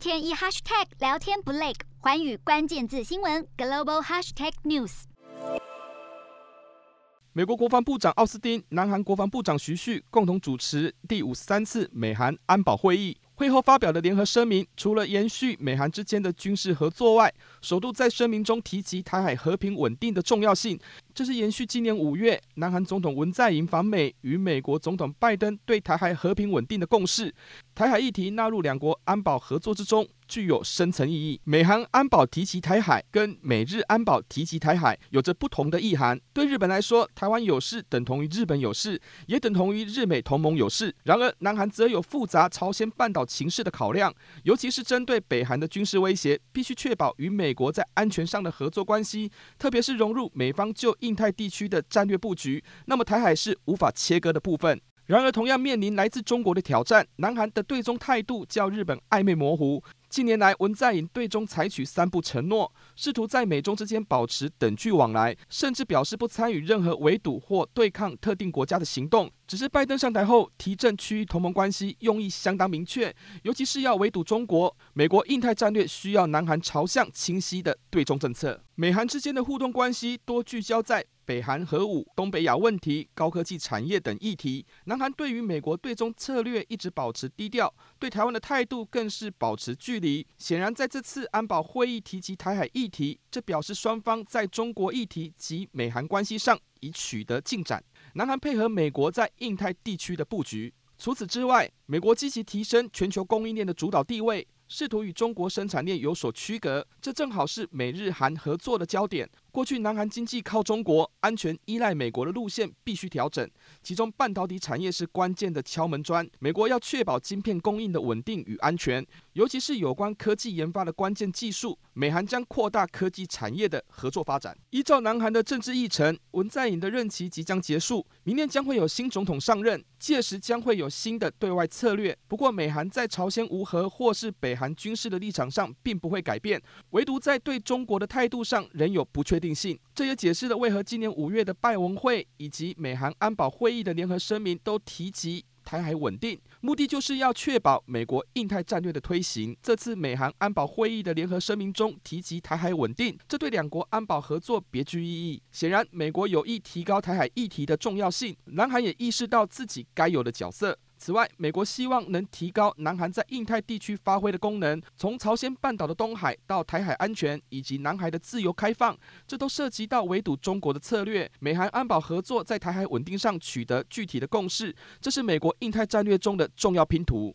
天一 hashtag 聊天不累，环宇关键字新闻 global hashtag news。美国国防部长奥斯汀、南韩国防部长徐旭共同主持第五十三次美韩安保会议。会后发表的联合声明，除了延续美韩之间的军事合作外，首度在声明中提及台海和平稳定的重要性。这是延续今年五月南韩总统文在寅访美与美国总统拜登对台海和平稳定的共识。台海议题纳入两国安保合作之中，具有深层意义。美韩安保提及台海，跟美日安保提及台海有着不同的意涵。对日本来说，台湾有事等同于日本有事，也等同于日美同盟有事。然而，南韩则有复杂朝鲜半岛情势的考量，尤其是针对北韩的军事威胁，必须确保与美国在安全上的合作关系，特别是融入美方就印太地区的战略布局。那么，台海是无法切割的部分。然而，同样面临来自中国的挑战，南韩的对中态度较日本暧昧模糊。近年来，文在寅对中采取三不承诺，试图在美中之间保持等距往来，甚至表示不参与任何围堵或对抗特定国家的行动。只是拜登上台后提振区域同盟关系，用意相当明确，尤其是要围堵中国。美国印太战略需要南韩朝向清晰的对中政策。美韩之间的互动关系多聚焦在北韩核武、东北亚问题、高科技产业等议题，南韩对于美国对中策略一直保持低调，对台湾的态度更是保持距离。显然，在这次安保会议提及台海议题，这表示双方在中国议题及美韩关系上已取得进展。南韩配合美国在印太地区的布局。除此之外，美国积极提升全球供应链的主导地位。试图与中国生产链有所区隔，这正好是美日韩合作的焦点。过去南韩经济靠中国，安全依赖美国的路线必须调整，其中半导体产业是关键的敲门砖。美国要确保晶片供应的稳定与安全，尤其是有关科技研发的关键技术，美韩将扩大科技产业的合作发展。依照南韩的政治议程，文在寅的任期即将结束，明年将会有新总统上任，届时将会有新的对外策略。不过，美韩在朝鲜无核或是北韩军事的立场上并不会改变，唯独在对中国的态度上仍有不确定性。这也解释了为何今年五月的拜文会以及美韩安保会议的联合声明都提及台海稳定，目的就是要确保美国印太战略的推行。这次美韩安保会议的联合声明中提及台海稳定，这对两国安保合作别具意义。显然，美国有意提高台海议题的重要性，南韩也意识到自己该有的角色。此外，美国希望能提高南韩在印太地区发挥的功能，从朝鲜半岛的东海到台海安全以及南海的自由开放，这都涉及到围堵中国的策略。美韩安保合作在台海稳定上取得具体的共识，这是美国印太战略中的重要拼图。